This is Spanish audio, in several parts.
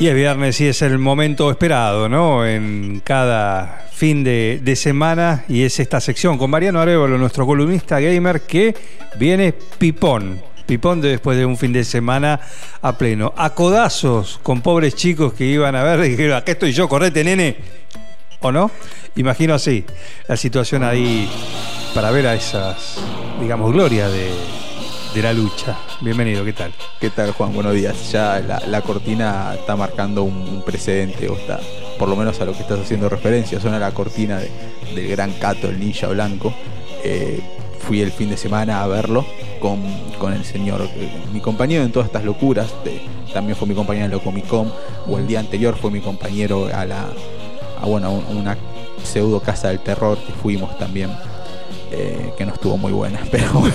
Y es viernes y es el momento esperado, ¿no? En cada fin de, semana y es esta sección con Mariano Arevalo, nuestro columnista gamer, que viene pipón. Pipón de después de un fin de semana a pleno. A codazos con pobres chicos que iban a ver y dijeron, acá estoy yo, correte, nene. ¿O no? Imagino así la situación ahí para ver a esas, digamos, glorias de, de la lucha. Bienvenido, ¿qué tal? ¿Qué tal, Juan? Buenos días. Ya la, cortina está marcando un, precedente, o está, por lo menos a lo que estás haciendo referencia. Suena la cortina de- del gran Cato, el ninja blanco. Eh, fui el fin de semana a verlo con, con el señor, eh, mi compañero en todas estas locuras. también fue mi compañero en la Comic Con, o el día anterior fue mi compañero a la, a, bueno, a una pseudo casa del terror que fuimos también. Eh, que no estuvo muy buena, pero bueno,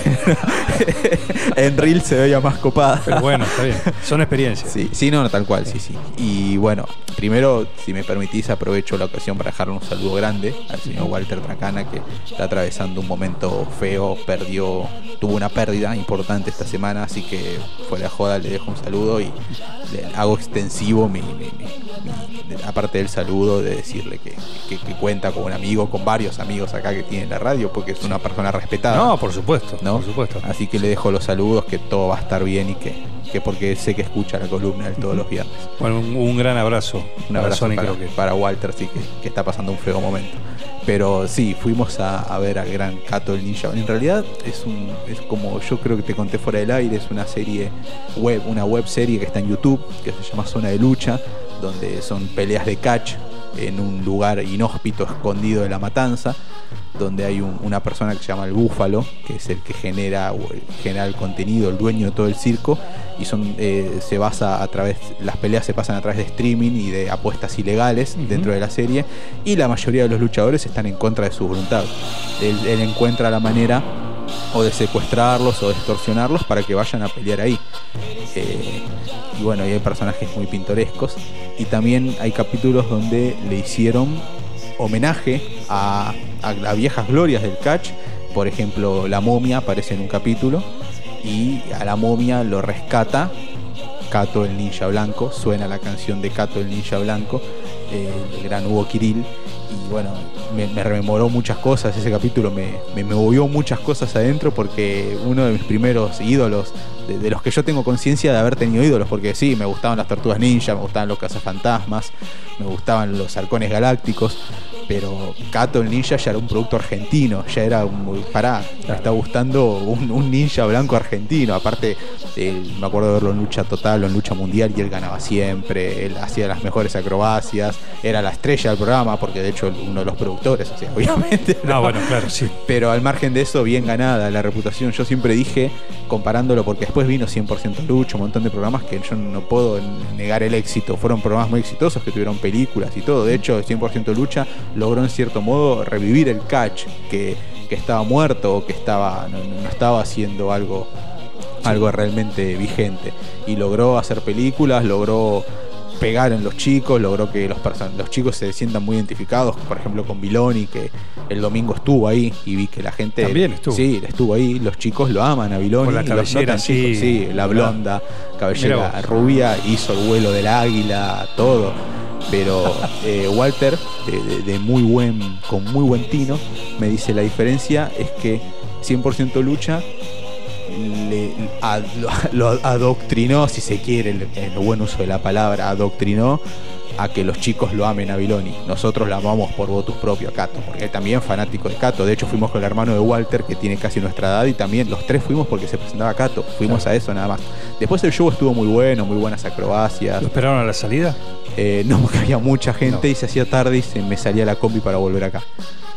en Reel se veía más copada. Pero bueno, está bien. Son experiencias. Sí, sí, no, no, tal cual, sí, sí. Y bueno, primero, si me permitís, aprovecho la ocasión para dejarle un saludo grande al señor Walter Tracana, que está atravesando un momento feo, perdió, tuvo una pérdida importante esta semana, así que fuera joda le dejo un saludo y le hago extensivo mi, mi- mi- mi- aparte del saludo, de decirle que, que- que cuenta con un amigo, con varios amigos acá que tiene la radio, porque es una persona respetada. No, por supuesto. ¿no? Por supuesto. Así que le dejo los saludos, que todo va a estar bien y que, que porque sé que escucha la columna de todos los viernes. Bueno, un, un gran abrazo. Un abrazo para, que. para Walter, sí, que, que está pasando un feo momento. Pero sí, fuimos a, a ver al gran Cato el Ninja. En realidad es un es como yo creo que te conté fuera del aire, es una serie web, una web serie que está en YouTube, que se llama Zona de Lucha, donde son peleas de catch en un lugar inhóspito, escondido de la matanza, donde hay un- una persona que se llama el Búfalo, que es el que genera, o el- genera el contenido, el dueño de todo el circo, y son eh, se basa a través, las peleas se pasan a través de streaming y de apuestas ilegales dentro de la serie, y la mayoría de los luchadores están en contra de su voluntad. Él, él encuentra la manera o de secuestrarlos o de extorsionarlos para que vayan a pelear ahí. Eh, y bueno, y hay personajes muy pintorescos. Y también hay capítulos donde le hicieron homenaje a, a viejas glorias del catch. Por ejemplo, la momia aparece en un capítulo y a la momia lo rescata Cato el Ninja Blanco. Suena la canción de Cato el Ninja Blanco, eh, el gran Hugo Kirill. Y bueno, me, me rememoró muchas cosas. Ese capítulo me, me, movió muchas cosas adentro porque uno de mis primeros ídolos, de, de los que yo tengo conciencia de haber tenido ídolos, porque sí, me gustaban las tortugas ninja, me gustaban los cazafantasmas, me gustaban los halcones galácticos. Pero Cato el ninja ya era un producto argentino, ya era un. Pará, me está gustando un, un ninja blanco argentino. Aparte, eh, me acuerdo de verlo en lucha total o en lucha mundial y él ganaba siempre, él hacía las mejores acrobacias, era la estrella del programa, porque de hecho uno de los productores, o sea, obviamente. No, bueno, claro, sí. Pero al margen de eso, bien ganada la reputación. Yo siempre dije, comparándolo, porque después vino 100% Lucha, un montón de programas que yo no puedo negar el éxito. Fueron programas muy exitosos que tuvieron películas y todo. De hecho, 100% Lucha logró en cierto modo revivir el catch, que, que estaba muerto o que estaba, no, no estaba haciendo algo, algo realmente vigente. Y logró hacer películas, logró pegar en los chicos, logró que los, los chicos se sientan muy identificados, por ejemplo con Viloni, que el domingo estuvo ahí y vi que la gente... También estuvo. Sí, estuvo ahí, los chicos lo aman a Viloni. La cabellera notan, así, chicos, sí, la blonda, cabellera rubia, hizo el vuelo del águila, todo. Pero eh, Walter, de, muy buen, con muy buen tino, me dice la diferencia es que 100% lucha le, ad- lo, adoctrinó, si se quiere, el, el buen uso de la palabra, adoctrinó a que los chicos lo amen a Viloni. Nosotros la amamos por votos propio a Cato, porque él también fanático de Cato. De hecho, fuimos con el hermano de Walter, que tiene casi nuestra edad, y también los tres fuimos porque se presentaba Cato. Fuimos a eso nada más. Después el show estuvo muy bueno, muy buenas acrobacias. ¿Lo esperaron a la salida? Eh, no, porque había mucha gente No. y se hacía tarde y se me salía la combi para volver acá.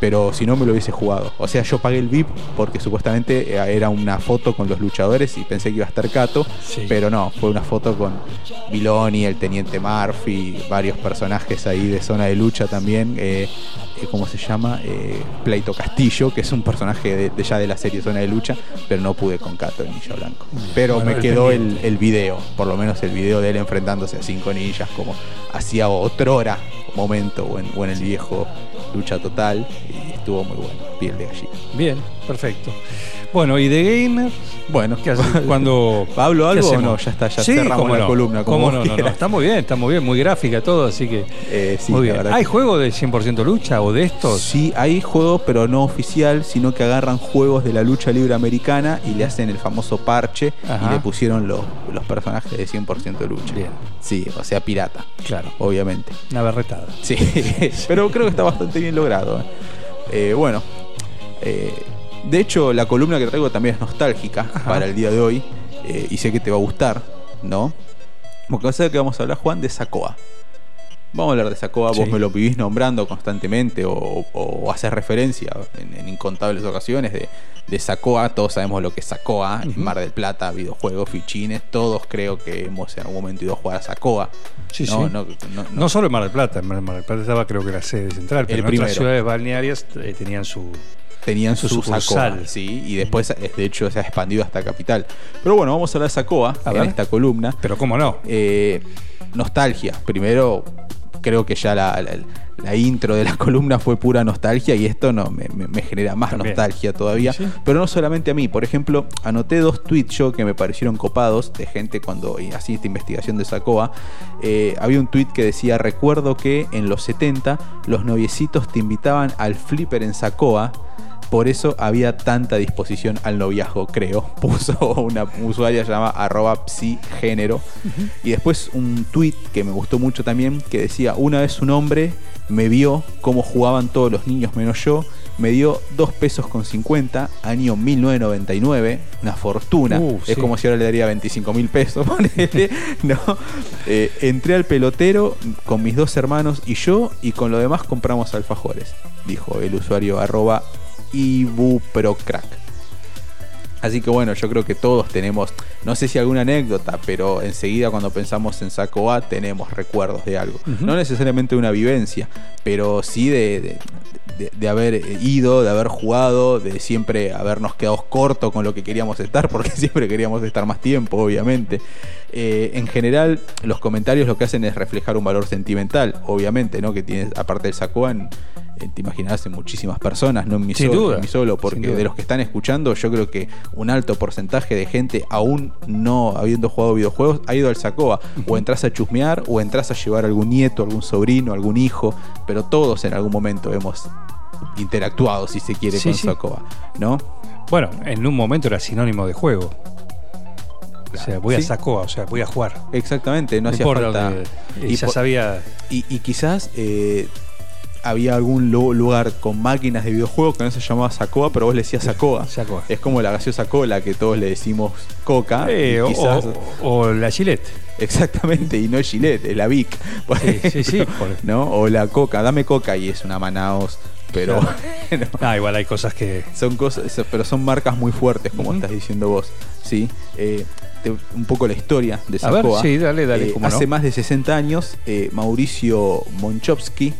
Pero si no me lo hubiese jugado. O sea, yo pagué el VIP porque supuestamente eh, era una foto con los luchadores y pensé que iba a estar Cato. Sí. Pero no, fue una foto con Viloni, el Teniente Murphy, varios personajes ahí de zona de lucha también. eh, eh, ¿Cómo se llama? Eh, Pleito Castillo, que es un personaje de, de ya de la serie Zona de Lucha, pero no pude con Cato, el ninja blanco. Pero Bueno, me quedó el, video, por lo menos el video de él enfrentándose a cinco ninjas, como hacía otrora momento o en, o en el viejo Lucha Total. Y estuvo muy bueno, piel de gallina. Bien, perfecto. Bueno, ¿y de gamer? Bueno, ¿Qué hace? Cuando ¿Pablo ¿qué algo o hacemos? no? Ya está, ya Sí, cerramos cómo la no, columna. Como cómo no, no, no, quieras. está muy bien, está muy bien, muy gráfica todo, así que Eh, sí, muy bien. ¿Hay que- juego de 100% lucha o de estos? Sí, hay juegos, pero no oficial, sino que agarran juegos de la lucha libre americana y le hacen el famoso parche Ajá. y le pusieron los, los personajes de 100% lucha. Bien. Sí, o sea, pirata, Claro, obviamente. una berretada. Sí, pero creo que está bastante bien logrado. ¿eh? Eh, bueno, eh, de hecho, la columna que traigo también es nostálgica Ajá. para el día de hoy eh, y sé que te va a gustar, ¿no? Porque vas a ver que vamos a hablar, Juan, de Sacoa. Vamos a hablar de Sacoa, Sí. vos me lo vivís nombrando constantemente o, o, o haces referencia en, en incontables ocasiones de, de Sacoa. Todos sabemos lo que es Sacoa, en Mar del Plata, videojuegos, fichines. Todos creo que hemos en algún momento ido a jugar a Sacoa. Sí, no, sí. No, no- no- No solo en Mar del Plata, en Mar del Plata estaba creo que la sede central, pero El en primero. otras ciudades balnearias eh, tenían su... tenían Su su. Sacoa, sí, y después eh, de hecho se ha expandido hasta Capital. Pero bueno, vamos a hablar de Sacoa A en ver. esta columna. Pero cómo no. Eh, nostalgia. Primero, creo que ya la, la- la intro de la columna fue pura nostalgia y esto no me, me- me genera más También. nostalgia todavía. Sí. Pero no solamente a mí. Por ejemplo, anoté dos tweets yo que me parecieron copados de gente cuando hacía esta investigación de Sacoa. Eh, había un tweet que decía: Recuerdo que en los 70 los noviecitos te invitaban al flipper en Sacoa. Por eso había tanta disposición al noviazgo, creo. Puso una usuaria llamada arroba psigénero. Y después un tweet que me gustó mucho también, que decía, una vez un hombre me vio cómo jugaban todos los niños menos yo, me dio 2 pesos con 50, año 1999, una fortuna. Uh, es sí. como si ahora le daría 25 mil pesos, ponele, ¿no? Eh, entré al pelotero con mis dos hermanos y yo, y con lo demás compramos alfajores, dijo el usuario arroba ibuprocrack. Así que bueno, yo creo que todos tenemos, no sé si alguna anécdota, pero enseguida cuando pensamos en Saco A tenemos recuerdos de algo. No necesariamente una vivencia, pero sí de, de- de- de haber ido, de haber jugado, de siempre habernos quedado cortos con lo que queríamos estar, porque siempre queríamos estar más tiempo, obviamente. Eh, en general, los comentarios lo que hacen es reflejar un valor sentimental, obviamente, ¿no? Que tiene, aparte del Sacoa, en- en- te imaginarás en muchísimas personas, no en mi Sin solo, duda, en mi solo, sin porque de los que están escuchando, yo creo que un alto porcentaje de gente, aún no habiendo jugado videojuegos, ha ido al Sacoa. O entras a chusmear, o entras a llevar algún nieto, algún sobrino, algún hijo, pero todos en algún momento hemos interactuado, si se quiere, Sí, con sí. Sacoa, ¿no? Bueno, en un momento era sinónimo de juego. O sea, voy a. Sacoa, o sea, voy a jugar. Exactamente, no, hacía falta. dónde- Y, ya sabía. Y, y quizás eh, había algún lu- lugar con máquinas de videojuegos que no se llamaba Sacoa, pero vos le decías Sacoa. Sacoa. Es como la gaseosa cola que todos le decimos coca. Eh, o, quizás- o- o la Gillette. Exactamente, y no es Gillette, es la Vic. por Sí, sí, sí, ejemplo, por- ¿no? O la coca, dame coca y es una Manaos, pero Claro. bueno, Ah, igual hay cosas que. son cosas, pero son marcas muy fuertes, como estás diciendo vos. ¿sí? Eh, te- un poco la historia de A ver, Sacoa. sí, dale, dale, Eh, hace no. más de 60 años, eh, Mauricio Monchowski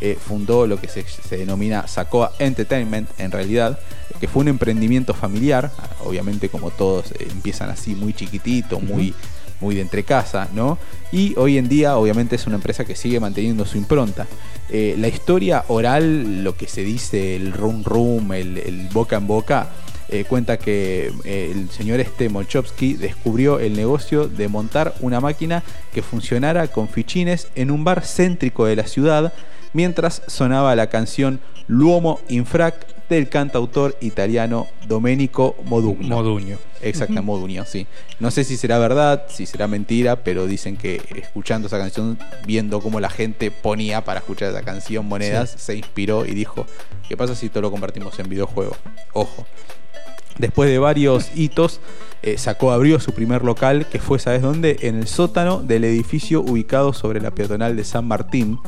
eh, fundó lo que se, se denomina Sacoa Entertainment, en realidad, que fue un emprendimiento familiar. Obviamente, como todos eh, empiezan así, muy chiquitito, muy, muy de entre casa, ¿no? Y hoy en día, obviamente, es una empresa que sigue manteniendo su impronta. Eh, la historia oral, lo que se dice, el rum rum, el, el boca en boca, eh, cuenta que eh, el señor este Molchovsky descubrió el negocio de montar una máquina que funcionara con fichines en un bar céntrico de la ciudad mientras sonaba la canción L'uomo infrac del cantautor italiano Domenico Modugno. Moduño. Exacto, Modugno, sí. No sé si será verdad, si será mentira, pero dicen que escuchando esa canción, viendo cómo la gente ponía para escuchar esa canción monedas, se inspiró y dijo, ¿qué pasa si todo lo convertimos en videojuego? Ojo. Después de varios hitos, eh, sacó, abrió su primer local, que fue, ¿sabes dónde? En el sótano del edificio ubicado sobre la peatonal de San Martín.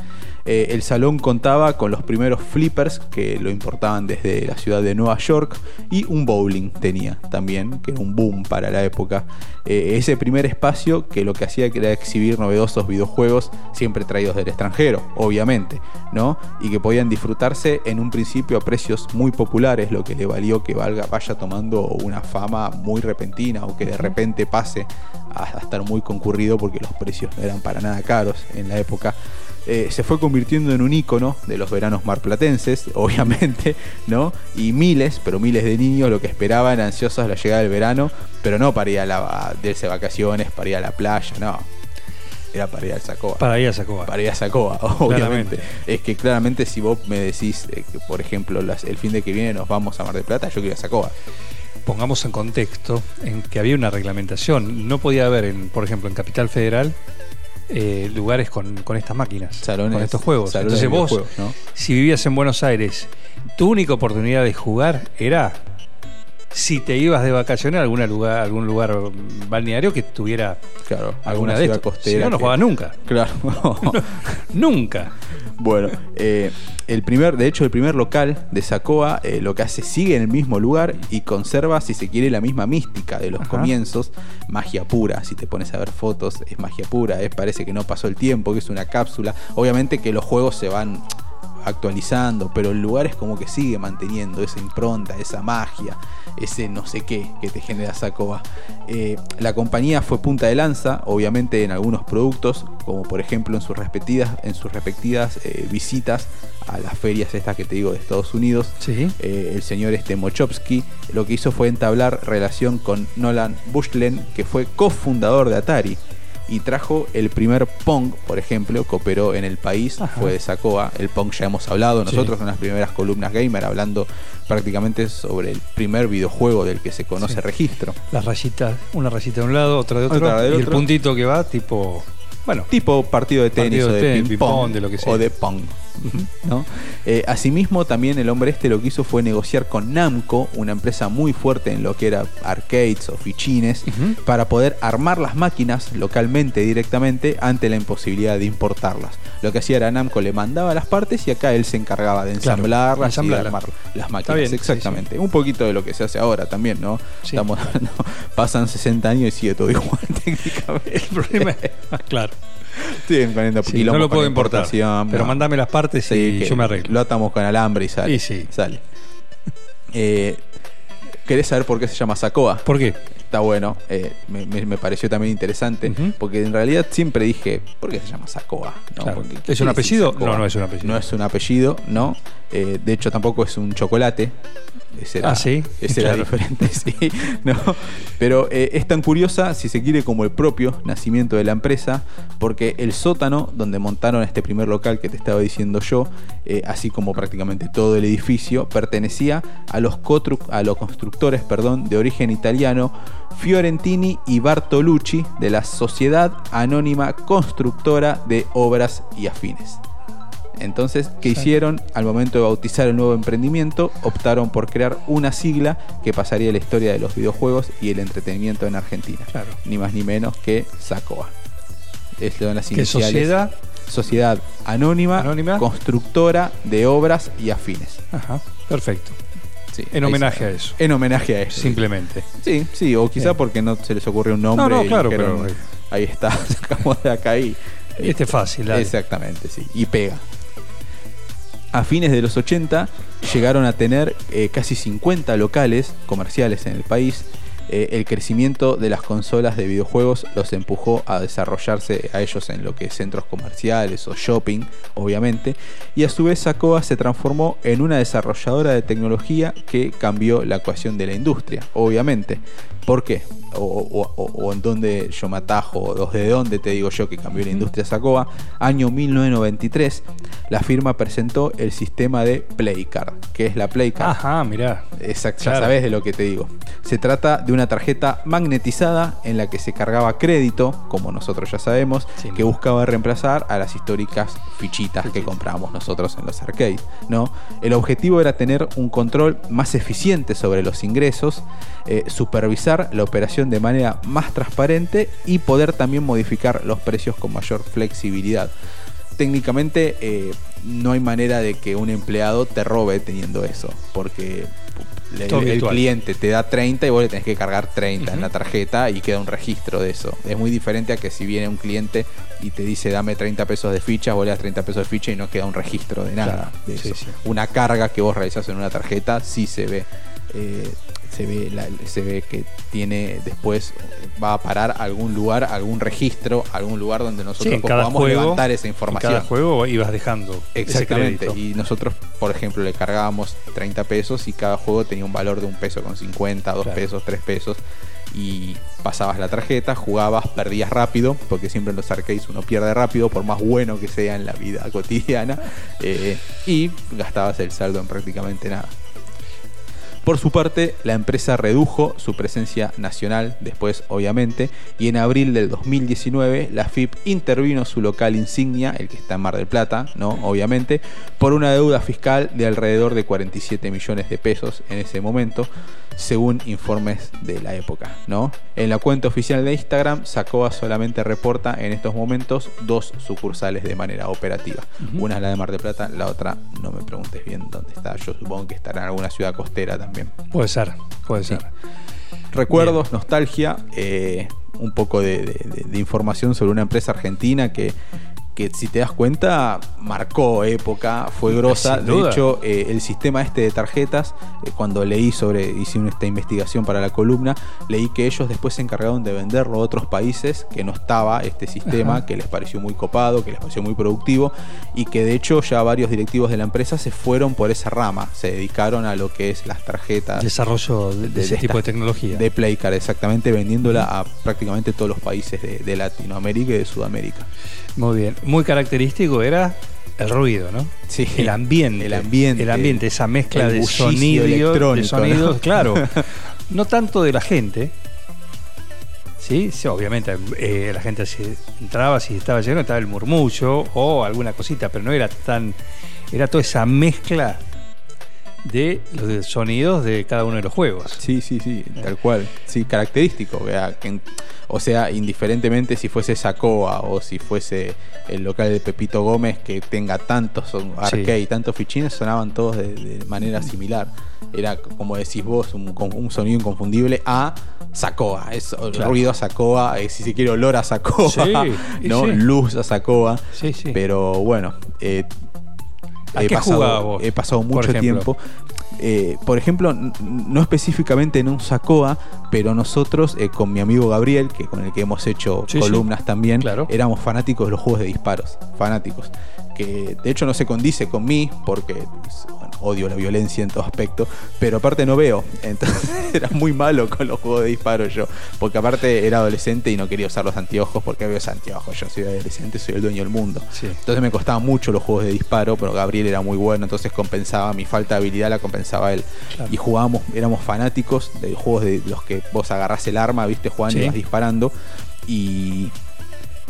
Eh, el salón contaba con los primeros flippers que lo importaban desde la ciudad de Nueva York y un bowling tenía también, que era un boom para la época. Eh, ese primer espacio que lo que hacía era exhibir novedosos videojuegos siempre traídos del extranjero, obviamente, ¿no? Y que podían disfrutarse en un principio a precios muy populares, lo que le valió que valga, vaya tomando una fama muy repentina o que de repente pase a, a estar muy concurrido porque los precios no eran para nada caros en la época. Eh, se fue convirtiendo en un ícono de los veranos marplatenses, obviamente, ¿no? Y miles, pero miles de niños lo que esperaban ansiosos la llegada del verano, pero no para ir a la, irse vacaciones, para ir a la playa, no. Era para ir a Sacoa. Para ir a Sacoa. Para ir a Sacoa, obviamente. Es que claramente si vos me decís eh, que, por ejemplo, el fin de que viene nos vamos a Mar del Plata, yo quiero ir a Sacoa pongamos en contexto en que había una reglamentación. No podía haber, en, por ejemplo, en Capital Federal, eh, lugares con, estas máquinas, salones, con estos juegos. Entonces vos, si vivías en Buenos Aires, tu única oportunidad de jugar era si te ibas de vacaciones a algún lugar, algún lugar balneario que tuviera claro, alguna, de costera. Si no, no jugaba nunca. Claro. nunca. Bueno, eh, el primer, de hecho, el primer local de Sacoa eh, lo que hace sigue en el mismo lugar y conserva, si se quiere, la misma mística de los comienzos. Magia pura, si te pones a ver fotos, es magia pura, es, parece que no pasó el tiempo, que es una cápsula. Obviamente que los juegos se van actualizando, pero el lugar es como que sigue manteniendo esa impronta, esa magia, ese no sé qué que te genera Sacoba. Eh, la compañía fue punta de lanza, obviamente en algunos productos, como por ejemplo en sus respectivas, en sus respectivas eh, visitas a las ferias estas que te digo de Estados Unidos. Eh, el señor este Mochowski lo que hizo fue entablar relación con Nolan Bushlin, que fue cofundador de Atari y trajo el primer Pong, por ejemplo, que operó en el país, fue de Sacoa. El Pong ya hemos hablado nosotros en las primeras columnas gamer, hablando prácticamente sobre el primer videojuego del que se conoce registro. Las rayitas, una rayita de un lado, otra de otro, y el puntito que va tipo bueno, tipo partido de tenis o de, ping, pong, de lo que sea. o de pong. ¿no? Eh, asimismo, también el hombre este lo que hizo fue negociar con Namco, una empresa muy fuerte en lo que era arcades o fichines, para poder armar las máquinas localmente directamente ante la imposibilidad de importarlas. Lo que hacía era Namco le mandaba las partes y acá él se encargaba de ensamblarlas y de armar las máquinas. Exactamente. Un poquito de lo que se hace ahora también, ¿no? Estamos pasan 60 años y sigue todo igual técnicamente. El problema claro. no lo puedo importar. Pero mándame las partes y yo me arreglo. Lo atamos con alambre y sale. sí. Sale. Eh, ¿Querés saber por qué se llama Sacoa? ¿Por qué? Está bueno, eh, me, pareció también interesante, porque en realidad siempre dije, ¿por qué se llama Sacoa? ¿Es un apellido? No, no es un apellido. No es un apellido, no. Eh, de hecho, tampoco es un chocolate. Ese era, ah, sí. Ese era diferente, sí. ¿no? Pero eh, es tan curiosa, si se quiere, como el propio nacimiento de la empresa, porque el sótano donde montaron este primer local que te estaba diciendo yo, eh, así como prácticamente todo el edificio, pertenecía a los, a los constructores perdón, de origen italiano Fiorentini y Bartolucci de la Sociedad Anónima Constructora de Obras y Afines. Entonces, ¿qué hicieron? Al momento de bautizar el nuevo emprendimiento, optaron por crear una sigla que pasaría la historia de los videojuegos y el entretenimiento en Argentina. Claro. Ni más ni menos que SACOA. Es lo de las iniciales. sociedad? Sociedad Anónima, Constructora de Obras y Afines. Ajá, perfecto. en homenaje a eso. En homenaje a eso. Simplemente. Sí, sí, o quizá porque no se les ocurrió un nombre. No, no, claro, pero. Ahí está, sacamos de acá y. Este es fácil, Exactamente, sí. Y pega a fines de los 80 llegaron a tener eh, casi 50 locales comerciales en el país. Eh, el crecimiento de las consolas de videojuegos los empujó a desarrollarse a ellos en lo que es centros comerciales o shopping, obviamente, y a su vez Sacoa se transformó en una desarrolladora de tecnología que cambió la ecuación de la industria, obviamente. ¿Por qué? O, en dónde yo me atajo, o desde dónde te digo yo que cambió la industria Sacoa. Año 1993, la firma presentó el sistema de Playcard. ¿Qué es la Playcard? Ajá, mirá. Exacto, ya sabes de lo que te digo. Se trata de una tarjeta magnetizada en la que se cargaba crédito, como nosotros ya sabemos, que buscaba reemplazar a las históricas fichitas que comprábamos nosotros en los arcades. ¿no? El objetivo era tener un control más eficiente sobre los ingresos, eh, supervisar la operación de manera más transparente y poder también modificar los precios con mayor flexibilidad. Técnicamente eh, no hay manera de que un empleado te robe teniendo eso, porque el, cliente te da 30 y vos le tenés que cargar 30 en la tarjeta y queda un registro de eso. Es muy diferente a que si viene un cliente y te dice dame 30 pesos de ficha, vos le das 30 pesos de ficha y no queda un registro de nada de eso. Una carga que vos realizás en una tarjeta sí se ve eh, se ve, la- se ve que tiene después va a parar a algún lugar, algún registro, algún lugar donde Sí, nosotros cada podamos juego, levantar esa en información. cada juego ibas dejando Exactamente. Y nosotros, por ejemplo, le cargábamos 30 pesos y cada juego tenía un valor de un peso con 50, dos Claro. pesos, tres pesos. Y pasabas la tarjeta, jugabas, perdías rápido, porque siempre en los arcades uno pierde rápido, por más bueno que sea en la vida cotidiana. eh, y gastabas el saldo en prácticamente nada. Por su parte, la empresa redujo su presencia nacional después, obviamente, y en abril del 2019 la FIP intervino su local insignia, el que está en Mar del Plata, ¿no? Obviamente, por una deuda fiscal de alrededor de 47 millones de pesos en ese momento, según informes de la época, ¿no? En la cuenta oficial de Instagram, Sacoa solamente reporta en estos momentos dos sucursales de manera operativa. Una es la de Mar del Plata, la otra no me preguntes bien dónde está. Yo supongo que estará en alguna ciudad costera también. Puede ser, puede Sí. ser. Recuerdos, nostalgia, eh, un poco de, de- de- de información sobre una empresa argentina que, que si te das cuenta marcó época, fue grosa. De hecho, eh, el sistema este de tarjetas, eh, cuando leí sobre, hice esta investigación para la columna, leí que ellos después se encargaron de venderlo a otros países, que no estaba este sistema, Ajá. que les pareció muy copado, que les pareció muy productivo y que de hecho ya varios directivos de la empresa se fueron por esa rama, se dedicaron a lo que es las tarjetas Desarrollo de, de de- ese de tipo de tecnología. de Playcard, exactamente, vendiéndola a prácticamente todos los países de Latinoamérica y de Sudamérica. Muy bien. Muy característico era el ruido, ¿no? Sí. El ambiente. El ambiente. El ambiente, esa mezcla de sonido, sonidos, ¿no? claro. No tanto de la gente. Sí, sí, obviamente eh, la gente se entraba, si estaba lleno, estaba el murmullo o alguna cosita, pero no era tan. Era toda esa mezcla de los sonidos de cada uno de los juegos. Sí, sí, sí, tal cual. Sí, característico. en- o sea, indiferentemente si fuese Sacoa o si fuese el local de Pepito Gómez que tenga tantos arcade y tantos fichines, sonaban todos de, de manera similar. Era, como decís vos, un, un sonido inconfundible a Sacoa. Es Claro. ruido a Sacoa, eh, si se quiere olor a Sacoa, Sí, ¿no? sí. luz a Sacoa. Sí, sí. Pero bueno, eh, ¿A he qué pasado, jugabas vos, he pasado por mucho tiempo. Eh, por ejemplo, no específicamente en un Sacoa, pero nosotros eh, con mi amigo Gabriel, que con el que hemos hecho Sí, columnas también, Claro. éramos fanáticos de los juegos de disparos, fanáticos. Que de hecho no se condice con mí, porque odio la violencia en todo aspecto, pero aparte no veo. Entonces era muy malo con los juegos de disparos yo, porque aparte era adolescente y no quería usar los anteojos, porque veo anteojos, yo soy adolescente, soy el dueño del mundo. Sí. Entonces me costaban mucho los juegos de disparo, pero Gabriel era muy bueno, entonces compensaba mi falta de habilidad, la compensaba él. Claro. Y jugábamos, éramos fanáticos de juegos de los que vos agarrás el arma, viste, jugando y Sí. vas disparando. Y,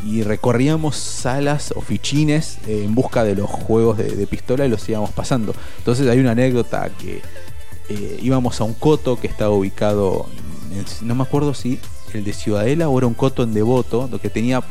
y recorríamos salas o fichines eh, en busca de los juegos de, pistola y los íbamos pasando. Entonces hay una anécdota que eh, íbamos a un coto que estaba ubicado, en- no me acuerdo si el de Ciudadela o era un coto en Devoto, que tenía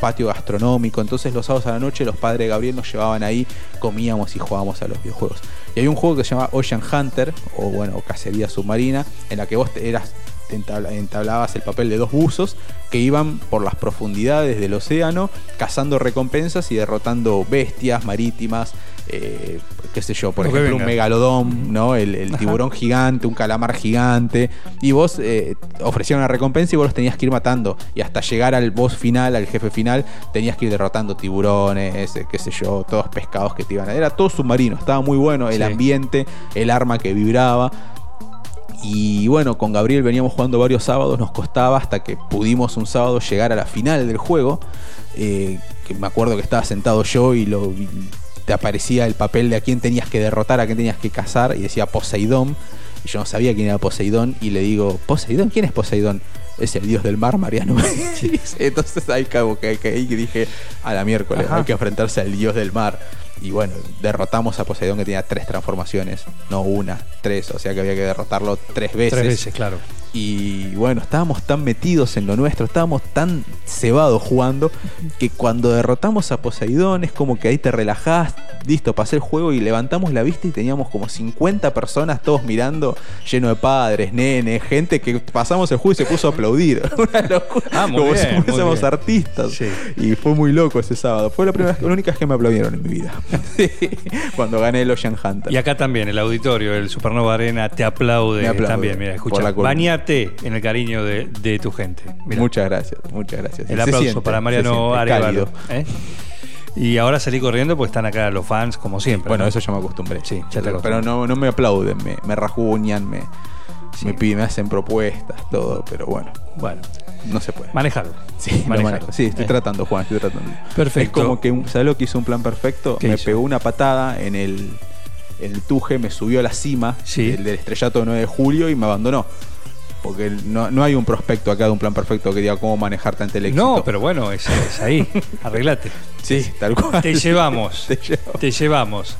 patio gastronómico. Entonces los sábados a la noche los padres de Gabriel nos llevaban ahí, comíamos y jugábamos a los videojuegos. Y hay un juego que se llama Ocean Hunter, o bueno, Cacería Submarina, en la que vos eras entablabas el papel de dos buzos que iban por las profundidades del océano cazando recompensas y derrotando bestias marítimas, eh, qué sé yo, por Lo ejemplo un megalodón, ¿no? El, el Ajá. tiburón gigante, un calamar gigante, y vos eh, ofrecían una recompensa y vos los tenías que ir matando, y hasta llegar al boss final, al jefe final, tenías que ir derrotando tiburones, eh, qué sé yo, todos pescados que te iban a... Era todo submarino, estaba muy bueno, el Sí. ambiente, el arma que vibraba. Y bueno, con Gabriel veníamos jugando varios sábados, nos costaba hasta que pudimos un sábado llegar a la final del juego. eh, que me acuerdo que estaba sentado yo y, lo, y te aparecía el papel de a quién tenías que derrotar, a quién tenías que cazar, y decía Poseidón. Y yo no sabía quién era Poseidón, y le digo, ¿Poseidón? ¿Quién es Poseidón? Es el dios del mar, Mariano. Entonces ahí cabo que, que ahí dije, a la miércoles, Ajá. hay que enfrentarse al dios del mar. Y bueno, derrotamos a Poseidón que tenía tres transformaciones, no una, tres, o sea que había que derrotarlo tres veces. Tres veces, claro. Y bueno, estábamos tan metidos en lo nuestro, estábamos tan cebados jugando, que cuando derrotamos a Poseidón es como que ahí te relajás, listo, pasé el juego y levantamos la vista y teníamos como 50 personas todos mirando, lleno de padres, nenes, gente que pasamos el juego y se puso a aplaudir. Una locura. Ah, como bien, si fuésemos artistas. Sí. Y fue muy loco ese sábado. Fue la primera la única vez que me aplaudieron en mi vida. Cuando gané el Ocean Hunter. Y acá también el auditorio, el Supernova Arena, te aplaude, también. Mira, escucha, bañate en el cariño de, de tu gente. Mirá, Muchas gracias, muchas gracias. el Se aplauso siente, para Mariano Arevalo. ¿eh? Y ahora salí corriendo porque están acá los fans, como siempre. Bueno, ¿no? eso ya me acostumbré. Sí, ya te pero, acostumbré. pero no, no me aplauden, me, me rajuñan, me, Sí. me piden, me hacen propuestas, todo, pero bueno, Bueno, no se puede. manejalo. Sí, lo Manejalo. manejo. Sí, estoy Eh. tratando, Juan, estoy tratando. Perfecto. Es como que, ¿sabes lo que hizo un plan perfecto? ¿Qué Me hizo? pegó una patada en el, en el tuje, me subió a la cima Sí. del, del estrellato de 9 de julio y me abandonó. Porque no, no hay un prospecto acá de un plan perfecto que diga cómo manejarte ante el éxito. No, pero bueno, es, es ahí. Arreglate. Sí, tal cual. Te llevamos. Te llevamos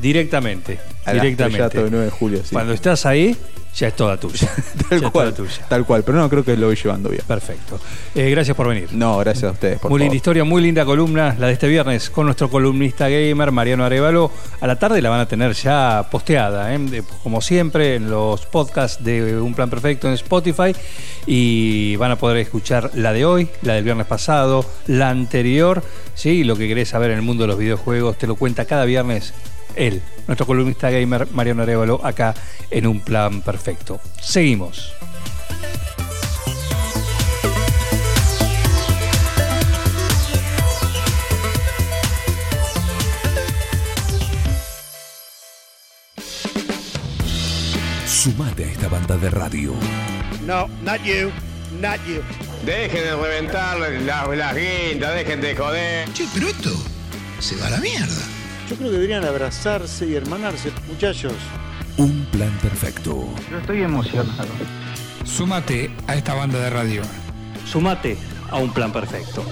directamente. Directamente. estrellato de 9 de julio, sí. Cuando estás ahí, ya es toda tuya. ya Tal es cual, toda tuya. tal cual, pero no creo que lo voy llevando bien. Perfecto. Eh, gracias por venir. No, gracias a ustedes. Por muy linda historia, muy linda columna, la de este viernes con nuestro columnista gamer Mariano Arevalo. A la tarde la van a tener ya posteada, ¿eh? Como siempre, en los podcasts de Un Plan Perfecto en Spotify. Y van a poder escuchar la de hoy, la del viernes pasado, la anterior. ¿sí? Lo que querés saber en el mundo de los videojuegos te lo cuenta cada viernes él, nuestro columnista gamer Mariano Arevalo, acá en Un Plan Perfecto. Seguimos. Sumate a esta banda de radio. No, not you. Not you. Dejen de reventar las, las guindas, dejen de joder. Che, pero esto se va a la mierda. Yo creo que deberían abrazarse y hermanarse. Muchachos, Un plan perfecto. Súmate a esta banda de radio. Sumate a Un Plan Perfecto.